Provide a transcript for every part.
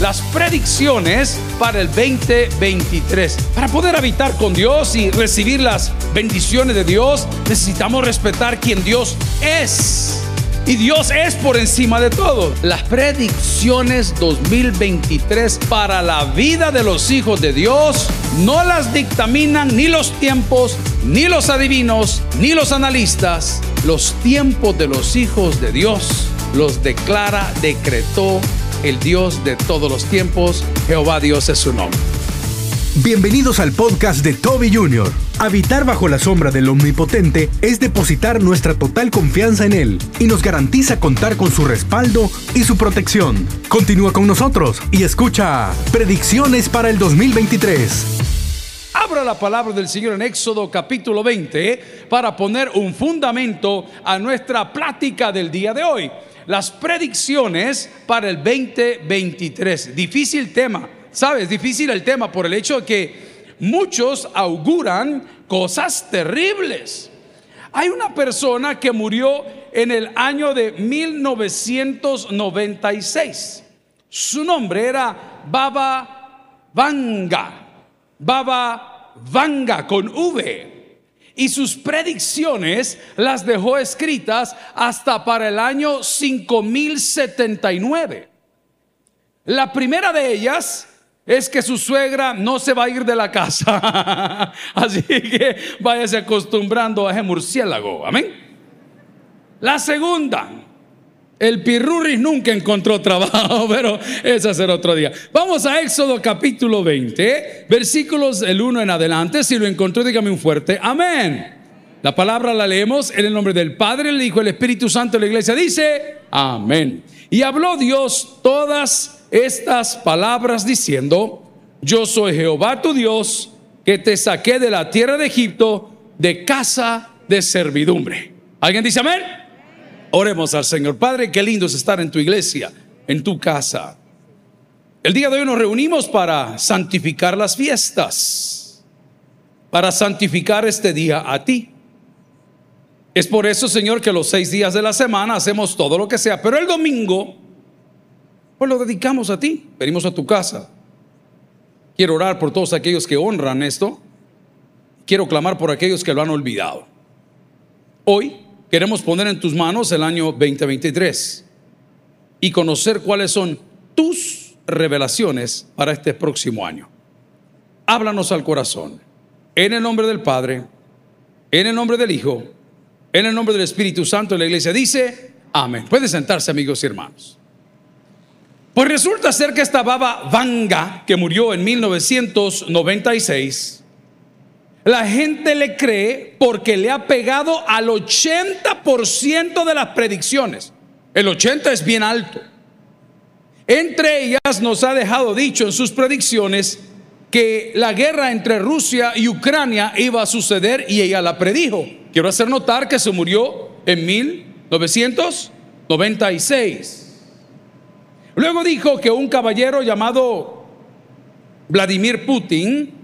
las predicciones para el 2023. Para poder habitar con Dios y recibir las bendiciones de Dios, necesitamos respetar quien Dios es. Y Dios es por encima de todo. Las predicciones 2023 para la vida de los hijos de Dios no las dictaminan ni los tiempos, ni los adivinos, ni los analistas. Los tiempos de los hijos de Dios los declara, decretó el Dios de todos los tiempos. Jehová Dios es su nombre. Bienvenidos al podcast de Toby Jr. Habitar bajo la sombra del Omnipotente es depositar nuestra total confianza en Él y nos garantiza contar con su respaldo y su protección. Continúa con nosotros y escucha Predicciones para el 2023. Abra la palabra del Señor en Éxodo capítulo 20 para poner un fundamento a nuestra plática del día de hoy. Las predicciones para el 2023. Difícil tema ¿Sabes? Difícil el tema por el hecho de que muchos auguran cosas terribles. Hay una persona que murió en el año de 1996. Su nombre era Baba Vanga. Baba Vanga con V. Y sus predicciones las dejó escritas hasta para el año 5079. La primera de ellas es que su suegra no se va a ir de la casa. Así que váyase acostumbrando a ese murciélago. Amén. La segunda, el Pirurris nunca encontró trabajo, pero ese será otro día. Vamos a Éxodo capítulo 20, versículos del 1 en adelante. Si lo encontró, dígame un fuerte amén. La palabra la leemos en el nombre del Padre, el Hijo, el Espíritu Santo de la iglesia. Dice, amén. Y habló Dios todas estas palabras diciendo, yo soy Jehová tu Dios, que te saqué de la tierra de Egipto, de casa de servidumbre. ¿Alguien dice amén? Oremos al Señor. Padre, qué lindo es estar en tu iglesia, en tu casa. El día de hoy nos reunimos para santificar las fiestas, para santificar este día a ti. Es por eso, Señor, que los seis días de la semana hacemos todo lo que sea, pero el domingo pues lo dedicamos a ti. Venimos a tu casa. Quiero orar por todos aquellos que honran esto. Quiero clamar por aquellos que lo han olvidado. Hoy queremos poner en tus manos el año 2023 y conocer cuáles son tus revelaciones para este próximo año. Háblanos al corazón. En el nombre del Padre, en el nombre del Hijo, en el nombre del Espíritu Santo, la iglesia dice, amén. Puede sentarse amigos y hermanos. Pues resulta ser que esta baba Vanga, que murió en 1996, la gente le cree porque le ha pegado al 80% de las predicciones. El 80 es bien alto. Entre ellas nos ha dejado dicho en sus predicciones que la guerra entre Rusia y Ucrania iba a suceder y ella la predijo. Quiero hacer notar que se murió en 1996. Luego dijo que un caballero llamado Vladimir Putin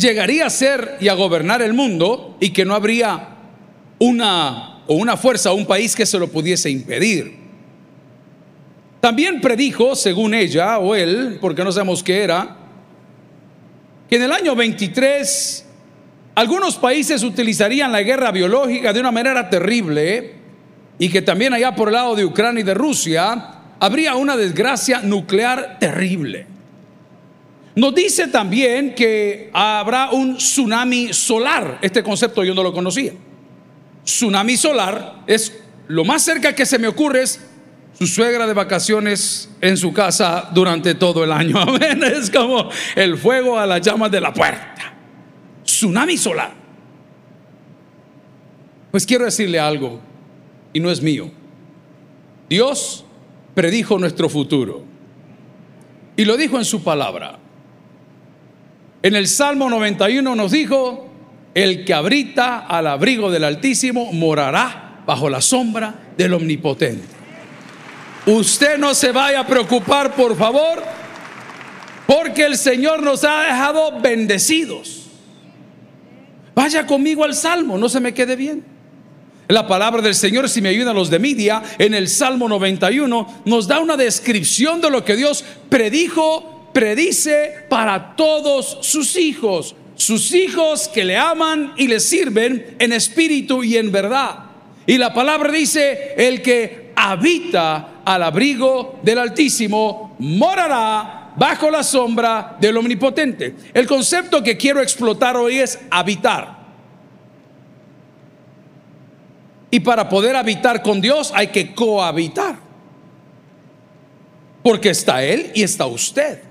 llegaría a ser y a gobernar el mundo y que no habría una o una fuerza o un país que se lo pudiese impedir. También predijo, según ella o él, porque no sabemos qué era, que en el año 23 algunos países utilizarían la guerra biológica de una manera terrible y que también allá por el lado de Ucrania y de Rusia habría una desgracia nuclear terrible. Nos dice también que habrá un tsunami solar. Este concepto yo no lo conocía. Tsunami solar es lo más cerca que se me ocurre es su suegra de vacaciones en su casa durante todo el año. Amén. Es como el fuego a las llamas de la puerta. Tsunami solar. Pues quiero decirle algo, y no es mío. Dios predijo nuestro futuro. Y lo dijo en su palabra. En el Salmo 91 nos dijo, el que abrita al abrigo del Altísimo morará bajo la sombra del Omnipotente. Usted no se vaya a preocupar, por favor, porque el Señor nos ha dejado bendecidos. Vaya conmigo al Salmo, no se me quede bien. La palabra del Señor, si me ayudan los de media, en el Salmo 91 nos da una descripción de lo que Dios predijo, predice para todos sus hijos, sus hijos que le aman y le sirven en espíritu y en verdad. Y la palabra dice, el que habita al abrigo del Altísimo morará bajo la sombra del Omnipotente. El concepto que quiero explotar hoy es habitar. Y para poder habitar con Dios hay que cohabitar. Porque está Él y está usted.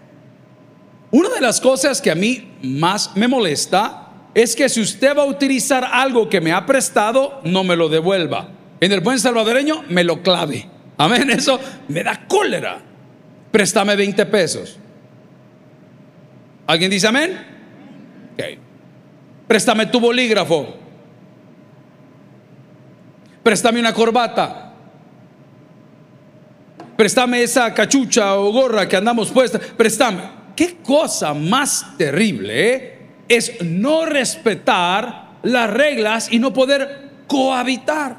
Una de las cosas que a mí más me molesta es que si usted va a utilizar algo que me ha prestado, no me lo devuelva. En el buen salvadoreño, me lo clave. Amén, eso me da cólera. Préstame 20 pesos. ¿Alguien dice amén? Ok. Préstame tu bolígrafo. Préstame una corbata. Préstame esa cachucha o gorra que andamos puesta. Préstame. Qué cosa más terrible es no respetar las reglas y no poder cohabitar.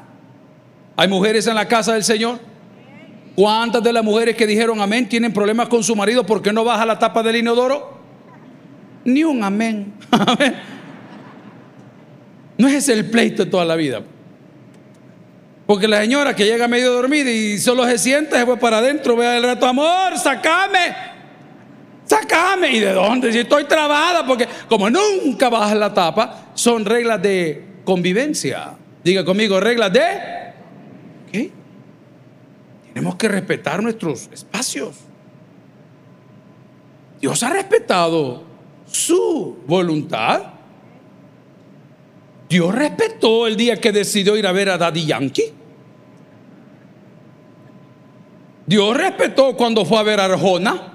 ¿Hay mujeres en la casa del Señor? ¿Cuántas de las mujeres que dijeron amén tienen problemas con su marido porque no baja la tapa del inodoro? Ni un amén. No es el pleito de toda la vida. Porque la señora que llega medio dormida y solo se sienta, se fue para adentro, vea el rato, amor, sacame, sacame. ¿Y de dónde? Si estoy trabada, porque como nunca baja la tapa, son reglas de convivencia. Diga conmigo, reglas de... ¿Qué? Tenemos que respetar nuestros espacios. Dios ha respetado su voluntad. Dios respetó el día que decidió ir a ver a Daddy Yankee. Dios respetó cuando fue a ver a Arjona.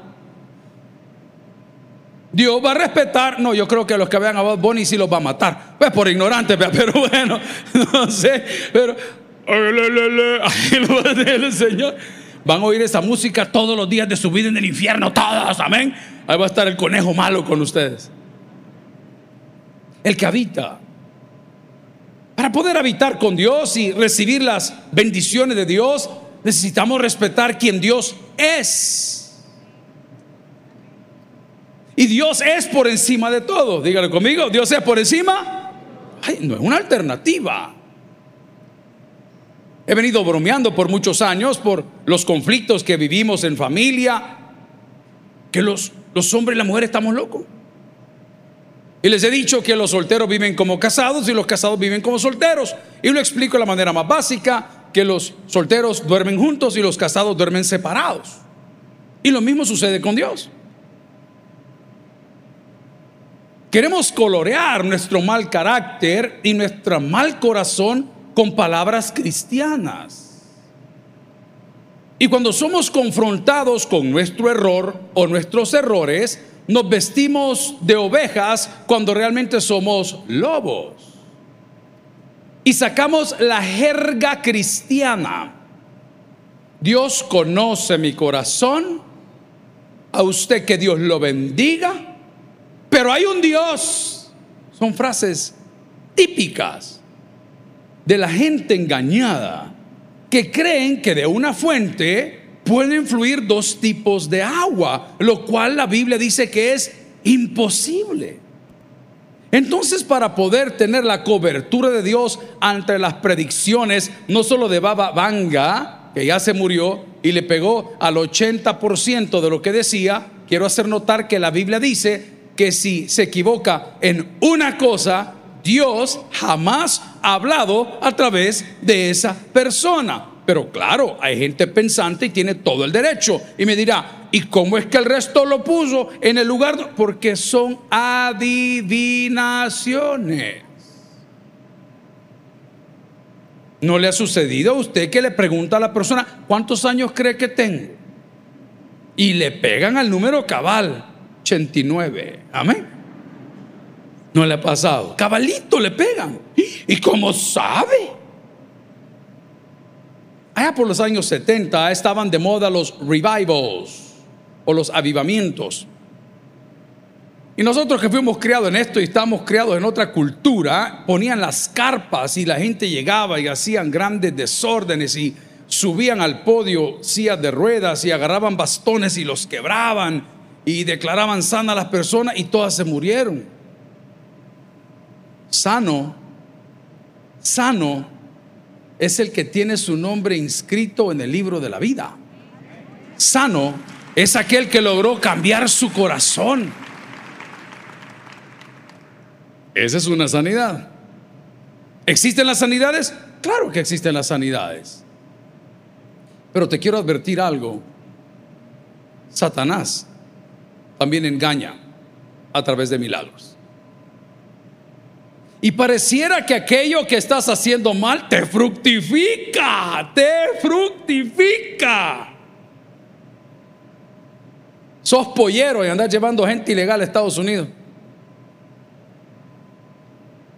Dios va a respetar. No, yo creo que los que vean a Bunny sí los va a matar. Pues por ignorantes, pero bueno, no sé. Pero el Señor. Van a oír esa música todos los días de su vida en el infierno, todos, amén. Ahí va a estar el conejo malo con ustedes. El que habita. Para poder habitar con Dios y recibir las bendiciones de Dios, necesitamos respetar quien Dios es. Y Dios es por encima de todo. Dígale conmigo, Dios es por encima. No es una alternativa. He venido bromeando por muchos años por los conflictos que vivimos en familia, que los, los hombres y las mujeres estamos locos. Y les he dicho que los solteros viven como casados y los casados viven como solteros. Y lo explico de la manera más básica que los solteros duermen juntos y los casados duermen separados. Y lo mismo sucede con Dios. Queremos colorear nuestro mal carácter y nuestro mal corazón con palabras cristianas. Y cuando somos confrontados con nuestro error o nuestros errores, nos vestimos de ovejas cuando realmente somos lobos y sacamos la jerga cristiana. Dios conoce mi corazón, a usted que Dios lo bendiga, pero hay un Dios. Son frases típicas de la gente engañada que creen que de una fuente pueden fluir dos tipos de agua, lo cual la Biblia dice que es imposible. Entonces, para poder tener la cobertura de Dios ante las predicciones, no solo de Baba Vanga, que ya se murió y le pegó al 80% de lo que decía, quiero hacer notar que la Biblia dice que si se equivoca en una cosa, Dios jamás ha hablado a través de esa persona. Pero claro, hay gente pensante y tiene todo el derecho. Y me dirá, ¿y cómo es que el resto lo puso en el lugar? Porque son adivinaciones. ¿No le ha sucedido a usted que le pregunta a la persona, ¿cuántos años cree que tengo? Y le pegan al número cabal, 89. Amén. No le ha pasado. Cabalito le pegan. ¿Y cómo sabe? Allá por los años 70 estaban de moda los revivals o los avivamientos. Y nosotros que fuimos criados en esto y estábamos criados en otra cultura, ponían las carpas y la gente llegaba y hacían grandes desórdenes y subían al podio sillas de ruedas y agarraban bastones y los quebraban y declaraban sana a las personas y todas se murieron. Sano, sano es el que tiene su nombre inscrito en el libro de la vida. Sano es aquel que logró cambiar su corazón. Esa es una sanidad. ¿Existen las sanidades? Claro que existen las sanidades. Pero te quiero advertir algo. Satanás también engaña a través de milagros. Y pareciera que aquello que estás haciendo mal te fructifica, te fructifica. Sos pollero y andás llevando gente ilegal a Estados Unidos.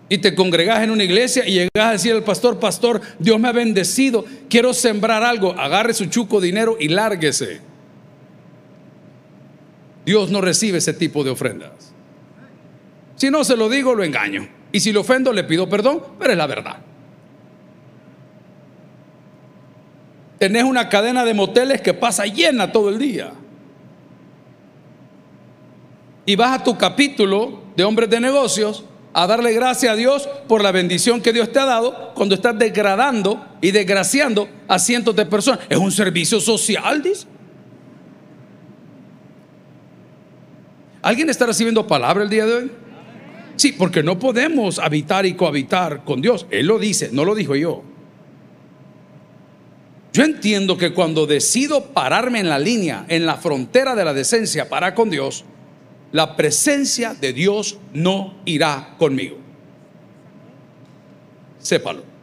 Y te congregás en una iglesia y llegas a decir al pastor, pastor, Dios me ha bendecido, quiero sembrar algo, agarre su chuco dinero y lárguese. Dios no recibe ese tipo de ofrendas. Si no se lo digo, lo engaño. Y si lo ofendo, le pido perdón, pero es la verdad. Tenés una cadena de moteles que pasa llena todo el día. Y vas a tu capítulo de hombres de negocios a darle gracias a Dios por la bendición que Dios te ha dado cuando estás degradando y desgraciando a cientos de personas. Es un servicio social, dice. ¿Alguien está recibiendo palabra el día de hoy? Sí, porque no podemos habitar y cohabitar con Dios. Él lo dice, no lo dijo yo. Yo entiendo que cuando decido pararme en la línea, en la frontera de la decencia para con Dios, la presencia de Dios no irá conmigo. Sépalo.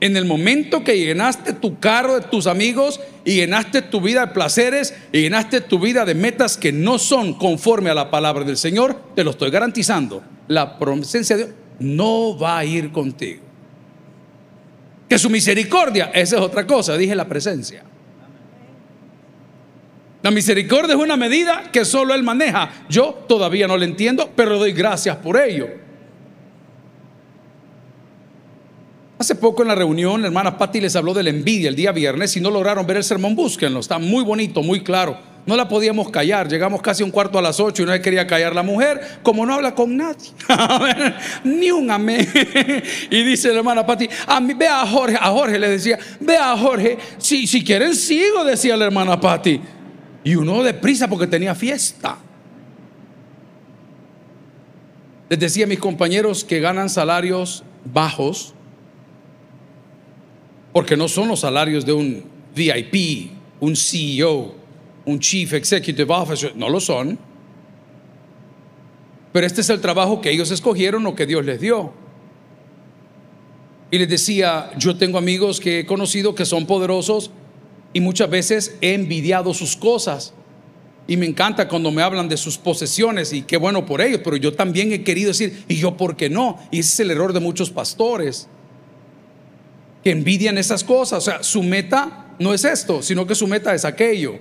En el momento que llenaste tu carro de tus amigos y llenaste tu vida de placeres y llenaste tu vida de metas que no son conforme a la palabra del Señor, te lo estoy garantizando, la presencia de Dios no va a ir contigo. Que su misericordia, esa es otra cosa, dije la presencia. La misericordia es una medida que solo Él maneja. Yo todavía no la entiendo, pero doy gracias por ello. Hace poco en la reunión, la hermana Patti les habló de la envidia el día viernes. Si no lograron ver el sermón, búsquenlo. Está muy bonito, muy claro. No la podíamos callar. Llegamos casi un cuarto a las ocho y no quería callar la mujer, como no habla con nadie. Ni un amén. y dice la hermana Patti, a mí, ve a Jorge, a Jorge le decía, ve a Jorge, si, si quieren sigo, decía la hermana Patti. Y uno deprisa porque tenía fiesta. Les decía a mis compañeros que ganan salarios bajos, porque no son los salarios de un VIP, un CEO, un Chief Executive Officer, no lo son. Pero este es el trabajo que ellos escogieron o que Dios les dio. Y les decía, yo tengo amigos que he conocido que son poderosos y muchas veces he envidiado sus cosas. Y me encanta cuando me hablan de sus posesiones y qué bueno por ellos, pero yo también he querido decir, ¿y yo por qué no? Y ese es el error de muchos pastores envidian esas cosas. O sea, su meta no es esto, sino que su meta es aquello.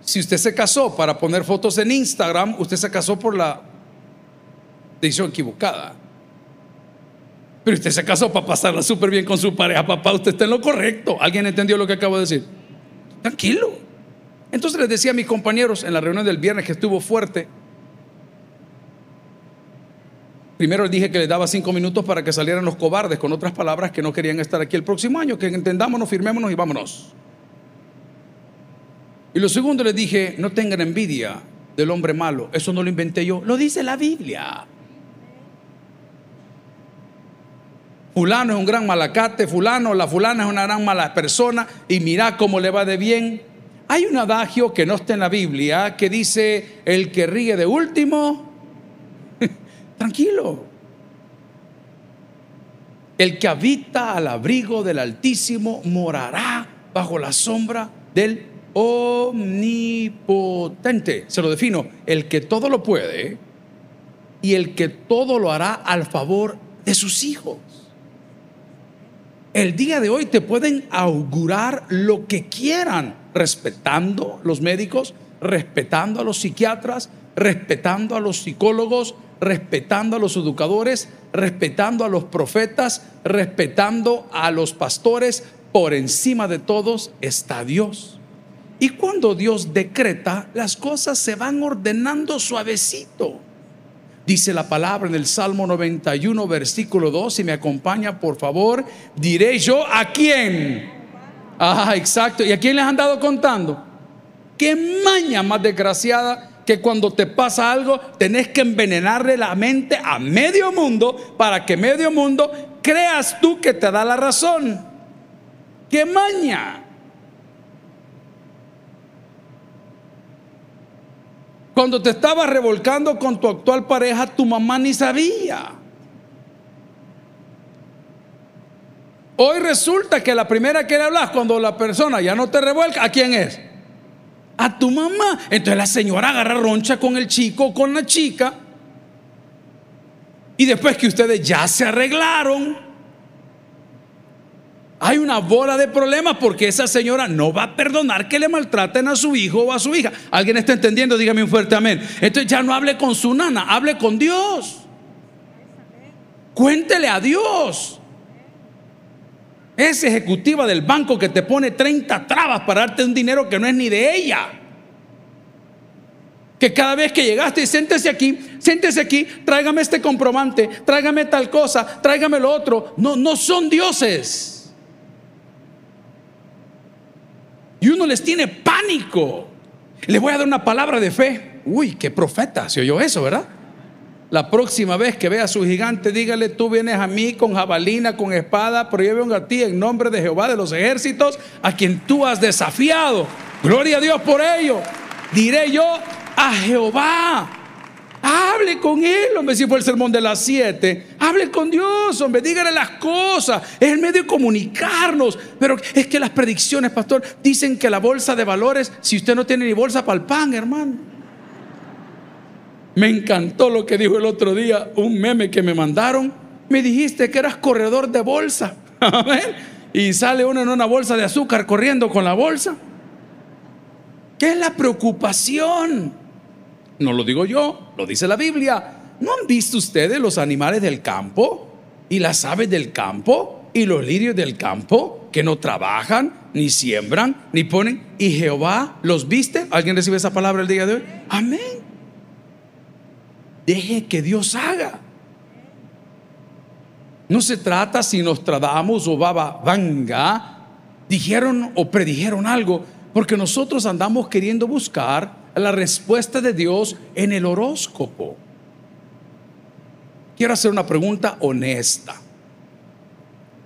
Si usted se casó para poner fotos en Instagram, usted se casó por la decisión equivocada. Pero usted se casó para pasarla súper bien con su pareja, papá, usted está en lo correcto. ¿Alguien entendió lo que acabo de decir? Tranquilo. Entonces les decía a mis compañeros en la reunión del viernes que estuvo fuerte, Primero dije que les daba cinco minutos para que salieran los cobardes, con otras palabras que no querían estar aquí el próximo año, que entendámonos, firmémonos y vámonos. Y lo segundo les dije, no tengan envidia del hombre malo, eso no lo inventé yo, lo dice la Biblia. Fulano es un gran malacate, fulano, la fulana es una gran mala persona y mira cómo le va de bien. Hay un adagio que no está en la Biblia que dice, el que ríe de último, tranquilo. El que habita al abrigo del Altísimo morará bajo la sombra del omnipotente. Se lo defino, el que todo lo puede y el que todo lo hará al favor de sus hijos. El día de hoy te pueden augurar lo que quieran, respetando los médicos, respetando a los psiquiatras, respetando a los psicólogos, respetando a los educadores, respetando a los profetas, respetando a los pastores. Por encima de todos está Dios. Y cuando Dios decreta, las cosas se van ordenando suavecito. Dice la palabra en el Salmo 91, versículo 2, si me acompaña, por favor, diré yo a quién. Ah, exacto. ¿Y a quién les han dado contando? Qué maña más desgraciada que cuando te pasa algo tenés que envenenarle la mente a medio mundo para que medio mundo creas tú que te da la razón. ¡Qué maña! Cuando te estabas revolcando con tu actual pareja, tu mamá ni sabía. Hoy resulta que la primera que le hablas cuando la persona ya no te revuelca, ¿a quién es? A tu mamá. Entonces la señora agarra roncha con el chico o con la chica. Y después que ustedes ya se arreglaron, hay una bola de problemas porque esa señora no va a perdonar que le maltraten a su hijo o a su hija. ¿Alguien está entendiendo? Dígame un fuerte amén. Entonces ya no hable con su nana, hable con Dios. Cuéntele a Dios. Es ejecutiva del banco que te pone 30 trabas para darte un dinero que no es ni de ella. Que cada vez que llegaste y siéntese aquí, siéntese aquí, tráigame este comprobante, tráigame tal cosa, tráigame lo otro. No, no son dioses. Y uno les tiene pánico. Le voy a dar una palabra de fe. Uy, qué profeta, se oyó eso, ¿verdad? La próxima vez que vea a su gigante, dígale, tú vienes a mí con jabalina, con espada, pero yo vengo a ti en nombre de Jehová de los ejércitos, a quien tú has desafiado. Gloria a Dios por ello. Diré yo a Jehová. Hable con Él, hombre, si fue el sermón de las siete. Hable con Dios, hombre, dígale las cosas. Es el medio de comunicarnos. Pero es que las predicciones, pastor, dicen que la bolsa de valores, si usted no tiene ni bolsa para el pan, hermano. Me encantó lo que dijo el otro día, un meme que me mandaron. Me dijiste que eras corredor de bolsa. y sale uno en una bolsa de azúcar corriendo con la bolsa. ¿Qué es la preocupación? No lo digo yo, lo dice la Biblia. ¿No han visto ustedes los animales del campo y las aves del campo y los lirios del campo que no trabajan, ni siembran, ni ponen? ¿Y Jehová los viste? ¿Alguien recibe esa palabra el día de hoy? Amén. Deje que Dios haga. No se trata si nos tratamos o Baba Vanga dijeron o predijeron algo, porque nosotros andamos queriendo buscar la respuesta de Dios en el horóscopo. Quiero hacer una pregunta honesta,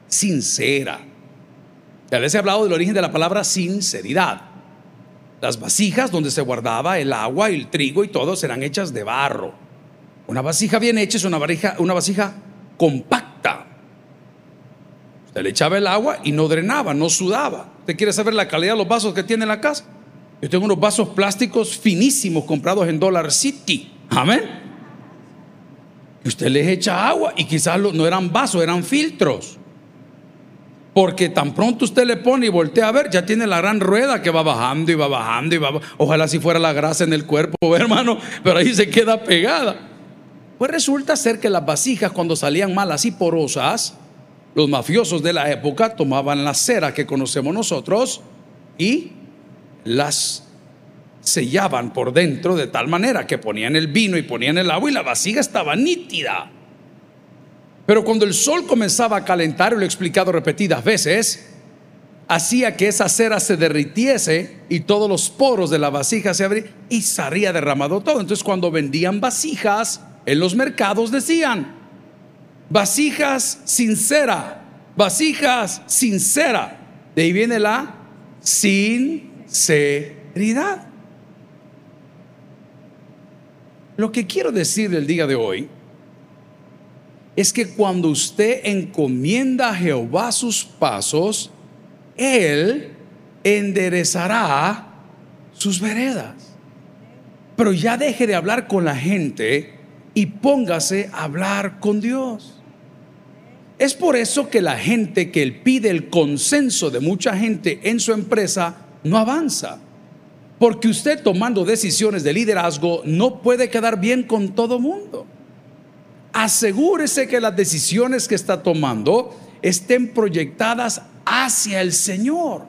sincera. Ya les he hablado del origen de la palabra sinceridad. Las vasijas donde se guardaba el agua, el trigo y todo serán hechas de barro. Una vasija bien hecha es una vasija, una vasija compacta. Usted le echaba el agua y no drenaba, no sudaba. ¿Usted quiere saber la calidad de los vasos que tiene en la casa? Yo tengo unos vasos plásticos finísimos comprados en Dollar City. Amén. Y usted les echa agua y quizás no eran vasos, eran filtros. Porque tan pronto usted le pone y voltea a ver, ya tiene la gran rueda que va bajando y va bajando y va. Ojalá si fuera la grasa en el cuerpo, hermano, pero ahí se queda pegada. Pues resulta ser que las vasijas, cuando salían mal así porosas, los mafiosos de la época tomaban la cera que conocemos nosotros y las sellaban por dentro de tal manera que ponían el vino y ponían el agua y la vasija estaba nítida. Pero cuando el sol comenzaba a calentar, y lo he explicado repetidas veces, hacía que esa cera se derritiese y todos los poros de la vasija se abrían y se habría derramado todo. Entonces cuando vendían vasijas en los mercados decían, vasijas sincera, vasijas sincera. De ahí viene la sin sinceridad. Lo que quiero decir del día de hoy es que cuando usted encomienda a Jehová sus pasos, Él enderezará sus veredas. Pero ya deje de hablar con la gente y póngase a hablar con Dios. Es por eso que la gente que él pide el consenso de mucha gente en su empresa no avanza. Porque usted tomando decisiones de liderazgo no puede quedar bien con todo mundo. Asegúrese que las decisiones que está tomando estén proyectadas hacia el Señor.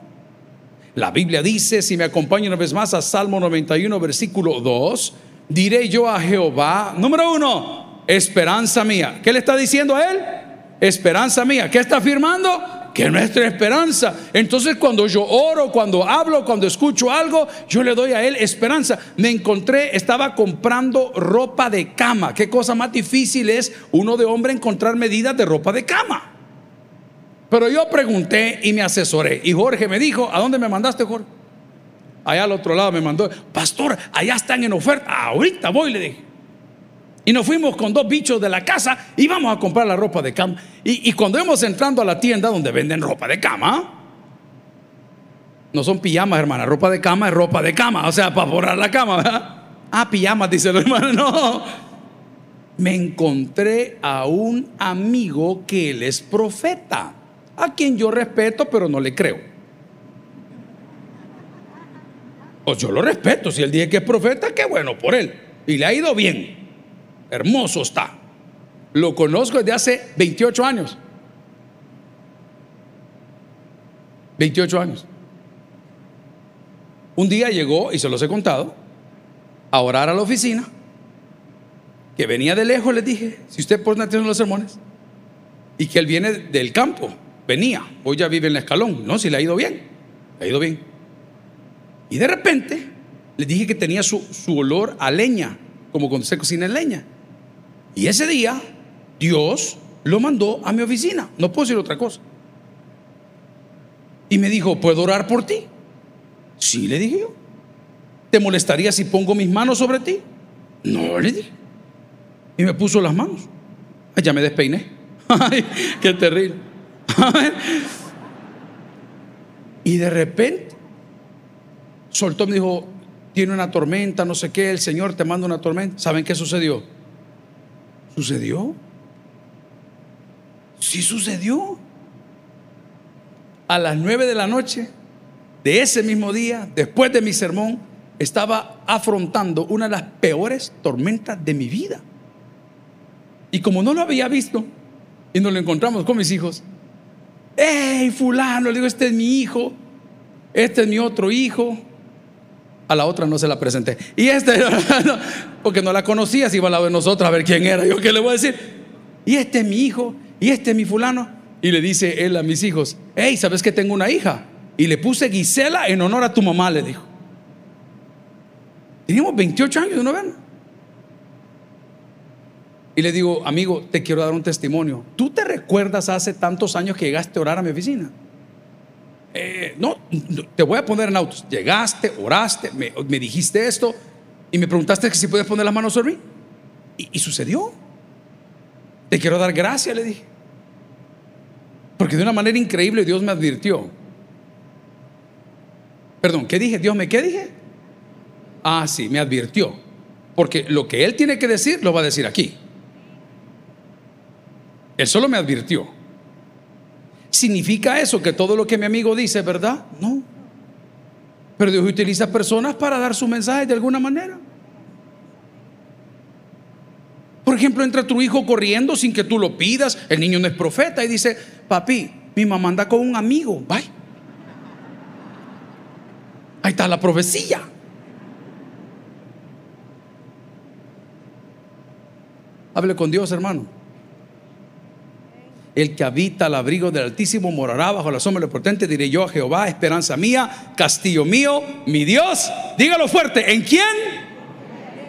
La Biblia dice, si me acompaña una vez más a Salmo 91, versículo 2, diré yo a Jehová, número uno, esperanza mía. ¿Qué le está diciendo a él? Esperanza mía. ¿Qué está afirmando? Que nuestra esperanza. Entonces cuando yo oro, cuando hablo, cuando escucho algo, yo le doy a él esperanza. Me encontré, estaba comprando ropa de cama. ¿Qué cosa más difícil es uno de hombre encontrar medidas de ropa de cama? Pero yo pregunté y me asesoré. Y Jorge me dijo, ¿a dónde me mandaste, Jorge? Allá al otro lado me mandó, pastor, allá están en oferta. Ahorita voy, le dije. Y nos fuimos con dos bichos de la casa y vamos a comprar la ropa de cama. Y, cuando hemos entrando a la tienda donde venden ropa de cama, no son pijamas, hermana, ropa de cama es ropa de cama, o sea, para borrar la cama, ¿verdad? Ah, pijamas, dice el hermano, no. Me encontré a un amigo que él es profeta a quien yo respeto, pero no le creo. Pues yo lo respeto, si él dice que es profeta, qué bueno por él. Y le ha ido bien. Hermoso está. Lo conozco desde hace 28 años. 28 años. Un día llegó, y se los he contado, a orar a la oficina, que venía de lejos, le dije, si usted pone atención los sermones, y que él viene del campo, venía, hoy ya vive en el escalón, no, si le ha ido bien, le ha ido bien. Y de repente le dije que tenía su, olor a leña, como cuando se cocina en leña. Y ese día Dios lo mandó a mi oficina, no puedo decir otra cosa. Y me dijo, ¿puedo orar por ti? Sí, le dije yo. ¿Te molestaría si pongo mis manos sobre ti? No, le dije. Y me puso las manos. ya me despeiné. Ay, qué terrible. y de repente soltó, me dijo, tiene una tormenta, no sé qué, el Señor te manda una tormenta. ¿Saben qué sucedió? ¿Sucedió? Sí sucedió. A las nueve de la noche de ese mismo día, después de mi sermón, estaba afrontando una de las peores tormentas de mi vida. Y como no lo había visto, y nos lo encontramos con mis hijos, hey, fulano, le digo, este es mi hijo, este es mi otro hijo. A la otra no se la presenté. Y este, porque no la conocía, si iba a la de nosotros a ver quién era. Yo qué le voy a decir. Y este es mi hijo, y este es mi fulano. Y le dice él a mis hijos, hey, ¿sabes que tengo una hija? Y le puse Gisela en honor a tu mamá, le dijo. Teníamos 28 años no ven. Y le digo, amigo, te quiero dar un testimonio. ¿Tú te recuerdas hace tantos años que llegaste a orar a mi oficina? Eh, no, te voy a poner en autos. Llegaste, oraste, me, dijiste esto y me preguntaste si puedes poner las manos sobre mí. Y, y sucedió. Te quiero dar gracias, le dije. Porque de una manera increíble Dios me advirtió. Perdón, ¿qué dije? Dios me, ¿qué dije? Ah, sí, me advirtió. Porque lo que Él tiene que decir, lo va a decir aquí. Él solo me advirtió. ¿Significa eso que todo lo que mi amigo dice es verdad? No. Pero Dios utiliza personas para dar su mensaje de alguna manera. Por ejemplo, entra tu hijo corriendo sin que tú lo pidas. El niño no es profeta y dice, papi, mi mamá anda con un amigo. Bye. Ahí está la profecía. Hable con Dios, hermano. El que habita al abrigo del Altísimo morará bajo la sombra del potente. Diré yo a Jehová, esperanza mía, castillo mío, mi Dios. Dígalo fuerte, ¿en quién?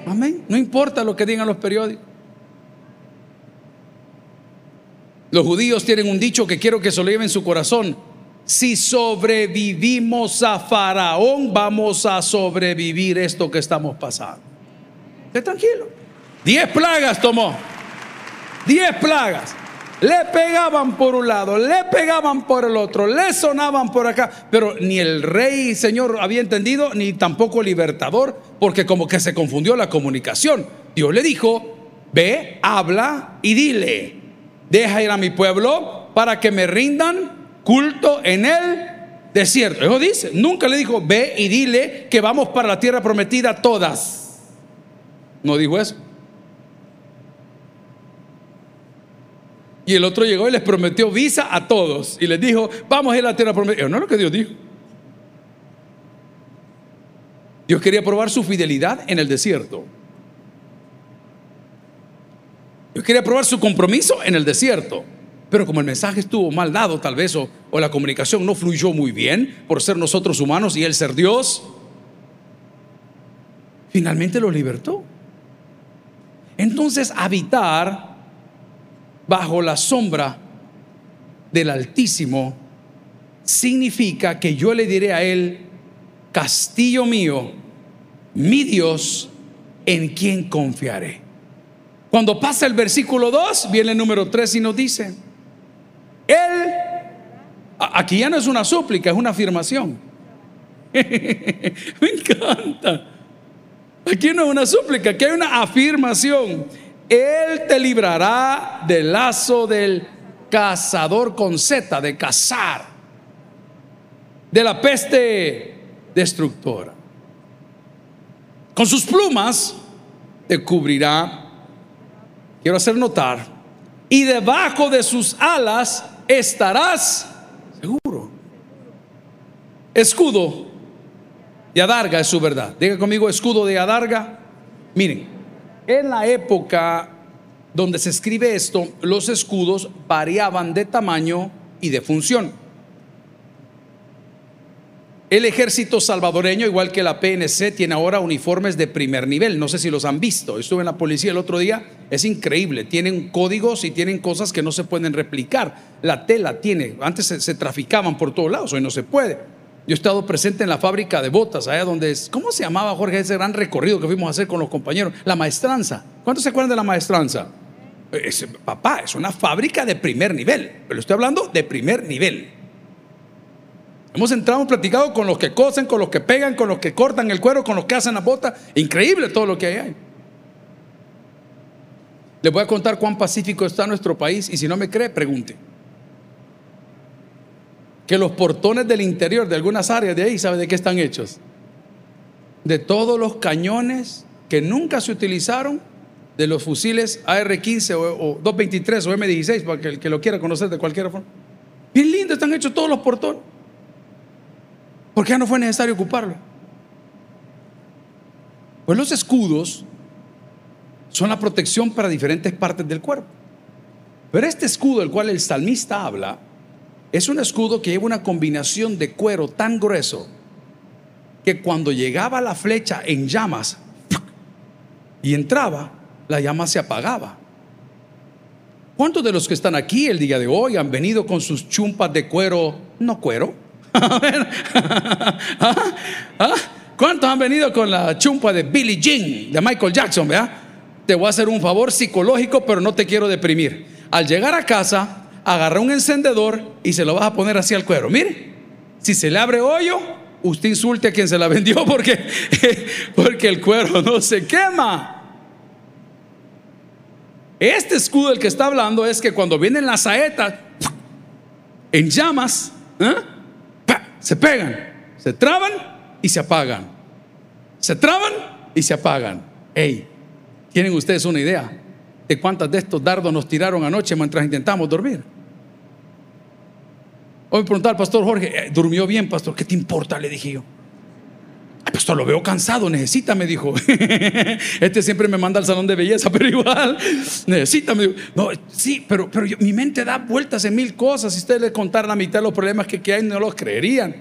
Amén. No importa lo que digan los periódicos. Los judíos tienen un dicho que quiero que se lo lleven en su corazón. Si sobrevivimos a Faraón, vamos a sobrevivir esto que estamos pasando. Esté tranquilo. Diez plagas tomó. Diez plagas. Le pegaban por un lado, le pegaban por el otro, le sonaban por acá, pero ni el rey, señor, había entendido, ni tampoco el libertador, porque como que se confundió la comunicación. Dios le dijo, ve, habla y dile, deja ir a mi pueblo para que me rindan culto en él desierto. Eso dice. Nunca le dijo, ve y dile que vamos para la tierra prometida todas. No dijo eso. Y el otro llegó y les prometió visa a todos. Y les dijo, vamos a ir a la tierra prometida. No es lo que Dios dijo. Dios quería probar su fidelidad en el desierto. Dios quería probar su compromiso en el desierto. Pero como el mensaje estuvo mal dado, tal vez, o, o, la comunicación no fluyó muy bien por ser nosotros humanos y él ser Dios, finalmente lo libertó. Entonces, habitar bajo la sombra del Altísimo significa que yo le diré a él, castillo mío, mi Dios, en quien confiaré. Cuando pasa el versículo 2, viene el número 3 y nos dice, Él, aquí ya no es una súplica, es una afirmación. Me encanta. Aquí no es una súplica, aquí hay una afirmación. Él te librará del lazo del cazador con Z, de cazar, de la peste destructora. Con sus plumas te cubrirá, quiero hacer notar, y debajo de sus alas estarás seguro. Escudo de adarga es su verdad. Diga conmigo, escudo de adarga. Miren, en la época donde se escribe esto, los escudos variaban de tamaño y de función. El ejército salvadoreño, igual que la PNC, tiene ahora uniformes de primer nivel. No sé si los han visto. Estuve en la policía el otro día. Es increíble. Tienen códigos y tienen cosas que no se pueden replicar. La tela tiene. Antes se, se traficaban por todos lados. Hoy no se puede. Yo he estado presente en la fábrica de botas, allá donde es. ¿Cómo se llamaba, Jorge, ese gran recorrido que fuimos a hacer con los compañeros? La maestranza. ¿Cuántos se acuerdan de la maestranza? Es, papá, es una fábrica de primer nivel. Pero estoy hablando de primer nivel. Hemos entrado, hemos platicado con los que cosen, con los que pegan, con los que cortan el cuero, con los que hacen la bota. Increíble todo lo que hay ahí. Les voy a contar cuán pacífico está nuestro país y si no me cree, pregunte. Que los portones del interior de algunas áreas de ahí, ¿sabe de qué están hechos? De todos los cañones que nunca se utilizaron de los fusiles AR-15 o, o, 223 o M16, para que el que lo quiera conocer de cualquier forma. Bien lindo están hechos todos los portones. Porque ya no fue necesario ocuparlo. Pues los escudos son la protección para diferentes partes del cuerpo. Pero este escudo del cual el salmista habla es un escudo que lleva una combinación de cuero tan grueso que cuando llegaba la flecha en llamas y entraba, la llama se apagaba. ¿Cuántos de los que están aquí el día de hoy han venido con sus chumpas de cuero, no cuero? ¿Ah? ¿Ah? ¿Cuántos han venido con la chumpa de Billie Jean, de Michael Jackson. Te voy a hacer un favor psicológico, pero no te quiero deprimir. Al llegar a casa, agarra un encendedor y se lo vas a poner así al cuero. Mire, si se le abre hoyo, usted insulte a quien se la vendió porque, porque el cuero no se quema. Este escudo del que está hablando es que cuando vienen las saetas en llamas, ¿eh? se pegan, se traban y se apagan. Se traban y se apagan. Hey, ¿tienen ustedes una idea cuántas de estos dardos nos tiraron anoche mientras intentamos dormir? Hoy me preguntaba al pastor Jorge, eh, ¿durmió bien, pastor? ¿Qué te importa? Le dije yo. Pastor, lo veo cansado, necesita, me dijo. Este siempre me manda al salón de belleza, pero igual, necesita, me dijo. No, sí, pero, pero yo, mi mente da vueltas en mil cosas. Si ustedes les contaran la mitad de los problemas que hay, no los creerían.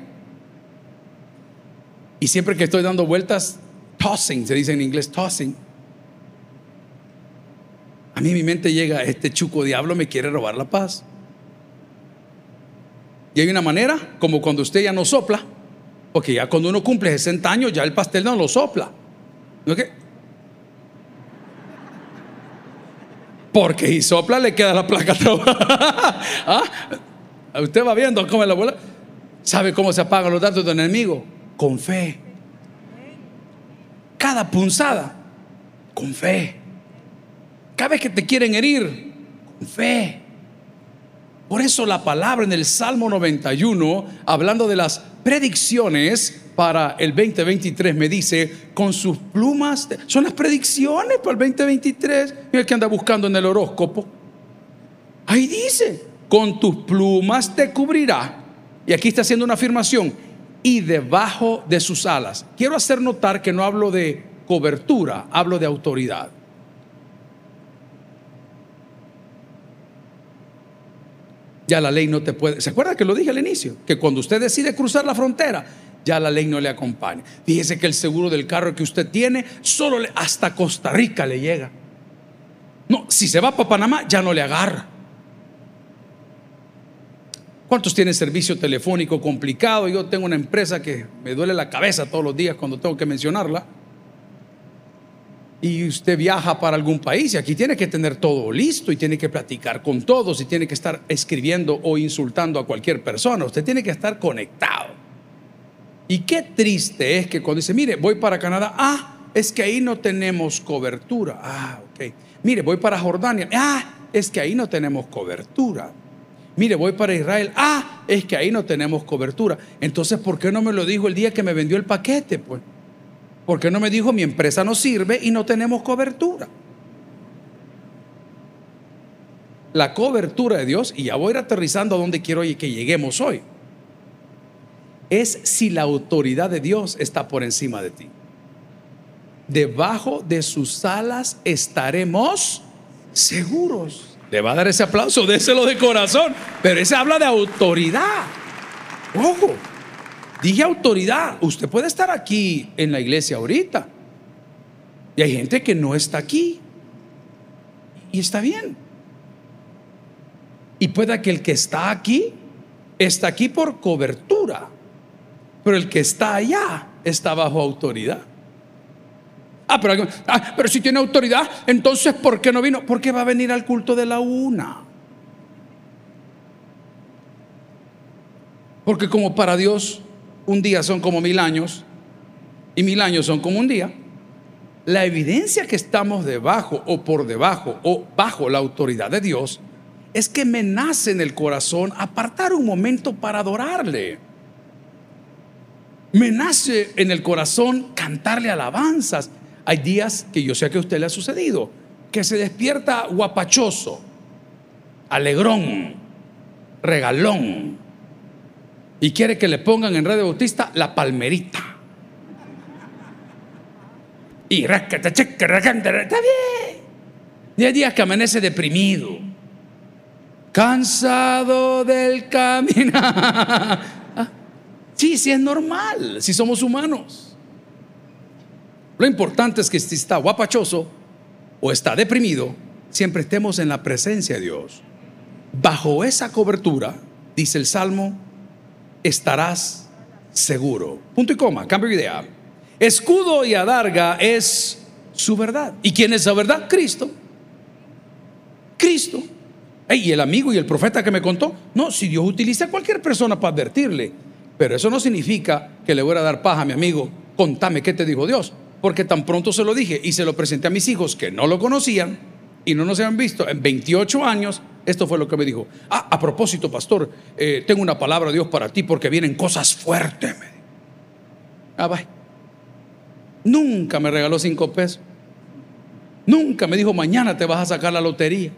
Y siempre que estoy dando vueltas, tossing, se dice en inglés, tossing. A mí mi mente llega, este chuco diablo me quiere robar la paz. Y hay una manera, como cuando usted ya no sopla, porque ya cuando uno cumple 60 años, ya el pastel no lo sopla. ¿No qué? Porque si sopla le queda la placa ¿Ah? Usted va viendo cómo la bola. ¿Sabe cómo se apagan los datos del enemigo? Con fe. Cada punzada, con fe. Cada vez que te quieren herir, con fe. Por eso la palabra en el Salmo 91, hablando de las predicciones para el 2023, me dice, con sus plumas, son las predicciones para el 2023. Mira que anda buscando en el horóscopo. Ahí dice, con tus plumas te cubrirá. Y aquí está haciendo una afirmación, y debajo de sus alas. Quiero hacer notar que no hablo de cobertura, hablo de autoridad. Ya la ley no te puede. ¿Se acuerda que lo dije al inicio? Que cuando usted decide cruzar la frontera, ya la ley no le acompaña. Fíjese que el seguro del carro que usted tiene, solo hasta Costa Rica le llega. No, si se va para Panamá, ya no le agarra. ¿Cuántos tienen servicio telefónico complicado? Yo tengo una empresa que me duele la cabeza todos los días cuando tengo que mencionarla. Y usted viaja para algún país y aquí tiene que tener todo listo y tiene que platicar con todos y tiene que estar escribiendo o insultando a cualquier persona. Usted tiene que estar conectado. Y qué triste es que cuando dice, mire, voy para Canadá, ah, es que ahí no tenemos cobertura. Ah, ok. Mire, voy para Jordania, ah, es que ahí no tenemos cobertura. Mire, voy para Israel. Ah, es que ahí no tenemos cobertura. Entonces, ¿por qué no me lo dijo el día que me vendió el paquete? Pues, ¿por qué no me dijo mi empresa no sirve y no tenemos cobertura? La cobertura de Dios, y ya voy a ir aterrizando a donde quiero que lleguemos hoy, es si la autoridad de Dios está por encima de ti. Debajo de sus alas estaremos seguros. Le va a dar ese aplauso, déselo de corazón. Pero ese habla de autoridad. Ojo, dije autoridad. Usted puede estar aquí en la iglesia ahorita. Y hay gente que no está aquí. Y está bien. Y puede que el que está aquí está aquí por cobertura. Pero el que está allá está bajo autoridad. Ah pero, ah, pero si tiene autoridad, entonces ¿por qué no vino? Porque va a venir al culto de la una. Porque como para Dios un día son como mil años y mil años son como un día, la evidencia que estamos debajo o por debajo o bajo la autoridad de Dios es que me nace en el corazón apartar un momento para adorarle. Me nace en el corazón cantarle alabanzas. Hay días que yo sé que a usted le ha sucedido, que se despierta guapachoso, alegrón, regalón, y quiere que le pongan en Radio Bautista la palmerita. Y está bien. Hay días que amanece deprimido, cansado del camino. Ah, sí, sí es normal, si somos humanos. Lo importante es que si está guapachoso o está deprimido, siempre estemos en la presencia de Dios. Bajo esa cobertura, dice el Salmo, estarás seguro. Punto y coma, cambio de idea. Escudo y adarga es su verdad. ¿Y quién es la verdad? Cristo. Cristo. y el amigo y el profeta que me contó, no, si Dios utiliza a cualquier persona para advertirle, pero eso no significa que le voy a dar paja a mi amigo, contame qué te dijo Dios porque tan pronto se lo dije y se lo presenté a mis hijos que no lo conocían y no nos habían visto en 28 años, esto fue lo que me dijo. Ah, a propósito, pastor, eh, tengo una palabra de Dios para ti porque vienen cosas fuertes. Ah, bye. Nunca me regaló cinco pesos. Nunca me dijo, mañana te vas a sacar la lotería.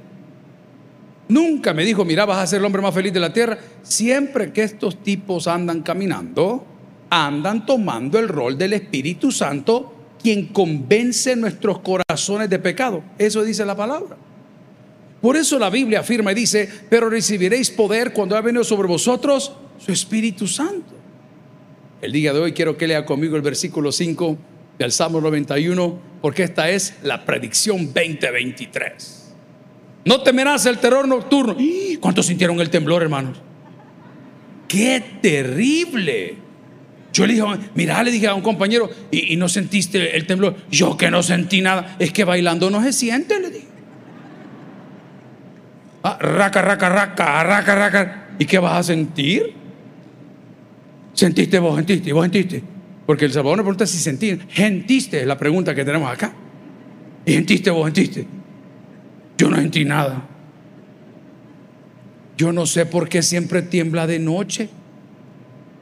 Nunca me dijo, mira, vas a ser el hombre más feliz de la tierra. Siempre que estos tipos andan caminando, andan tomando el rol del Espíritu Santo quien convence nuestros corazones de pecado. Eso dice la palabra. Por eso la Biblia afirma y dice, pero recibiréis poder cuando ha venido sobre vosotros su Espíritu Santo. El día de hoy quiero que lea conmigo el versículo 5 del Salmo 91, porque esta es la predicción 2023. No temerás el terror nocturno. ¿Cuántos sintieron el temblor, hermanos? ¡Qué terrible! Yo le dije, mira, le dije a un compañero, ¿y, no sentiste el temblor? Yo que no sentí nada, es que bailando no se siente, le dije. Ah, raca, raca, raca, raca, raca. ¿Y qué vas a sentir? ¿Sentiste vos, sentiste, vos sentiste? Porque el Salvador nos pregunta si sentí. ¿Sentiste? Es la pregunta que tenemos acá. ¿Y sentiste vos, sentiste? Yo no sentí nada. Yo no sé por qué siempre tiembla de noche.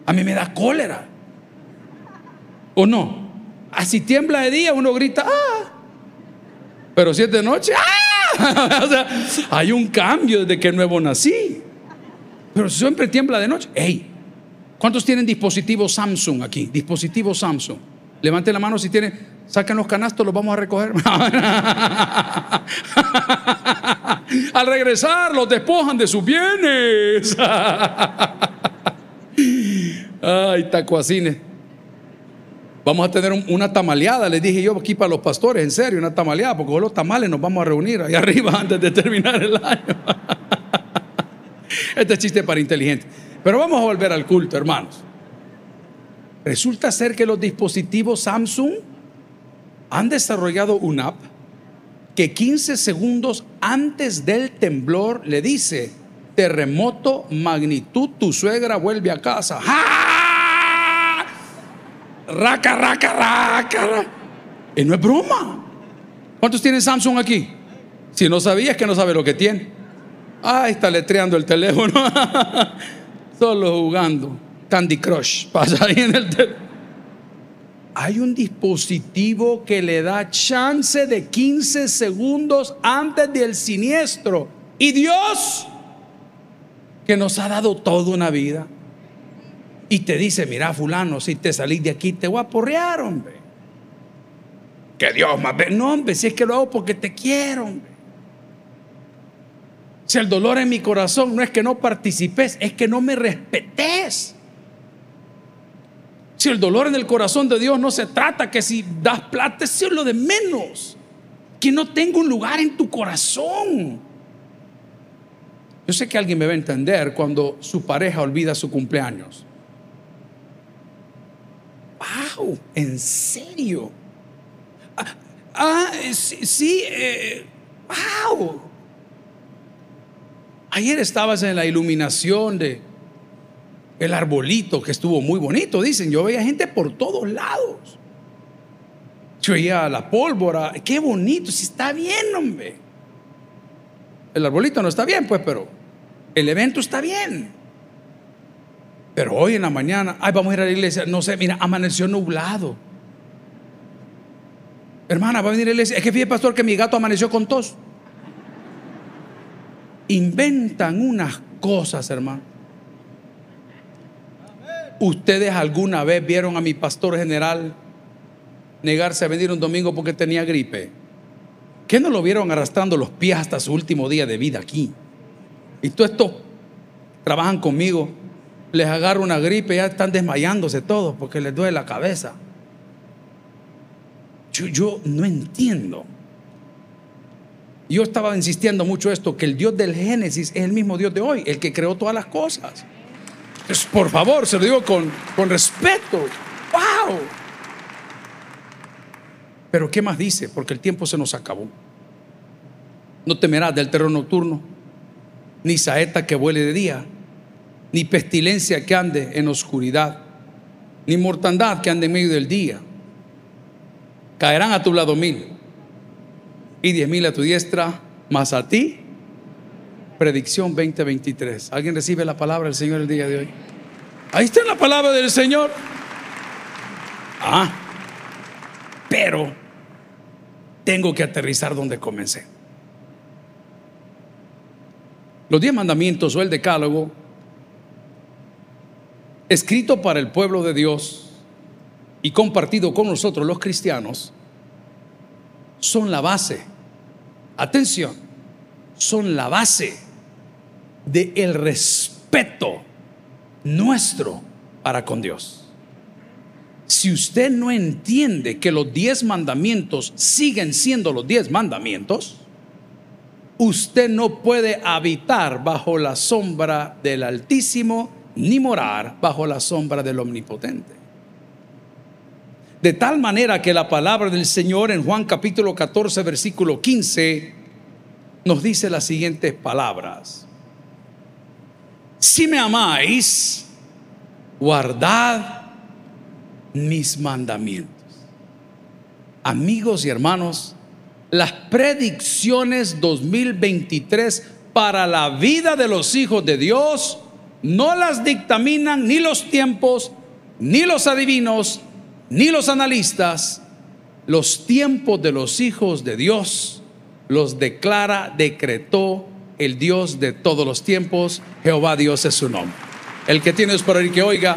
A mí me da cólera. ¿O no? Así tiembla de día, uno grita, ¡ah! Pero si es de noche, ¡ah! o sea, hay un cambio desde que nuevo nací. Pero siempre tiembla de noche. ¡Ey! ¿Cuántos tienen dispositivos Samsung aquí? Dispositivos Samsung. Levanten la mano si tienen. Saquen los canastos, los vamos a recoger. Al regresar, los despojan de sus bienes. Ay, tacuacines. Vamos a tener una tamaleada, les dije yo aquí para los pastores, en serio, una tamaleada, porque con los tamales nos vamos a reunir ahí arriba antes de terminar el año. Este chiste para inteligente. Pero vamos a volver al culto, hermanos. Resulta ser que los dispositivos Samsung han desarrollado una app que 15 segundos antes del temblor le dice, terremoto, magnitud, tu suegra vuelve a casa. ¡Ja! Raca, raca, raca. Y no es broma. ¿Cuántos tienen Samsung aquí? Si no sabías que no sabe lo que tiene. Ay, está letreando el teléfono. Solo jugando. Candy Crush. Pasa ahí en el teléfono. Hay un dispositivo que le da chance de 15 segundos antes del siniestro. Y Dios, que nos ha dado toda una vida, y te dice, mira fulano, si te salís de aquí te voy a porrear, hombre. Que Dios más... No, hombre, si es que lo hago porque te quiero, hombre. Si el dolor en mi corazón no es que no participes, es que no me respetes. Si el dolor en el corazón de Dios no se trata que si das plata es lo de menos. Que no tengo un lugar en tu corazón. Yo sé que alguien me va a entender cuando su pareja olvida su cumpleaños. ¿En serio? Ah, ah sí, sí eh, ¡Wow! Ayer estabas en la iluminación de el arbolito que estuvo muy bonito, dicen. Yo veía gente por todos lados. Yo veía la pólvora, qué bonito, si está bien, hombre. El arbolito no está bien, pues, pero el evento está bien. Pero hoy en la mañana, ay, vamos a ir a la iglesia, no sé, mira, amaneció nublado. Hermana, va a venir a la iglesia. Es que fíjate, pastor, que mi gato amaneció con tos inventan unas cosas, hermano. ¿Ustedes alguna vez vieron a mi pastor general negarse a venir un domingo porque tenía gripe? ¿Qué no lo vieron arrastrando los pies hasta su último día de vida aquí? Y todos estos trabajan conmigo, les agarro una gripe, ya están desmayándose todos porque les duele la cabeza. Yo, no entiendo. Yo estaba insistiendo mucho esto, que el Dios del Génesis es el mismo Dios de hoy, el que creó todas las cosas. Entonces, por favor, se lo digo con, con respeto. ¡Wow! Pero ¿qué más dice? Porque el tiempo se nos acabó. No temerás del terror nocturno, ni saeta que vuele de día, ni pestilencia que ande en oscuridad, ni mortandad que ande en medio del día. Caerán a tu lado mil y diez mil a tu diestra, más a ti. Predicción 2023. ¿Alguien recibe la palabra del Señor el día de hoy? Ahí está la palabra del Señor. Ah, pero tengo que aterrizar donde comencé. Los diez mandamientos o el decálogo, escrito para el pueblo de Dios y compartido con nosotros los cristianos, son la base, atención, son la base del el respeto nuestro para con Dios. Si usted no entiende que los diez mandamientos siguen siendo los diez mandamientos, usted no puede habitar bajo la sombra del Altísimo ni morar bajo la sombra del Omnipotente. De tal manera que la palabra del Señor en Juan capítulo 14, versículo 15, nos dice las siguientes palabras. Si me amáis, guardad mis mandamientos. Amigos y hermanos, las predicciones 2023 para la vida de los hijos de Dios no las dictaminan ni los tiempos, ni los adivinos, ni los analistas. Los tiempos de los hijos de Dios los declara, decretó el Dios de todos los tiempos. Jehová Dios es su nombre. El que tienes por el que oiga,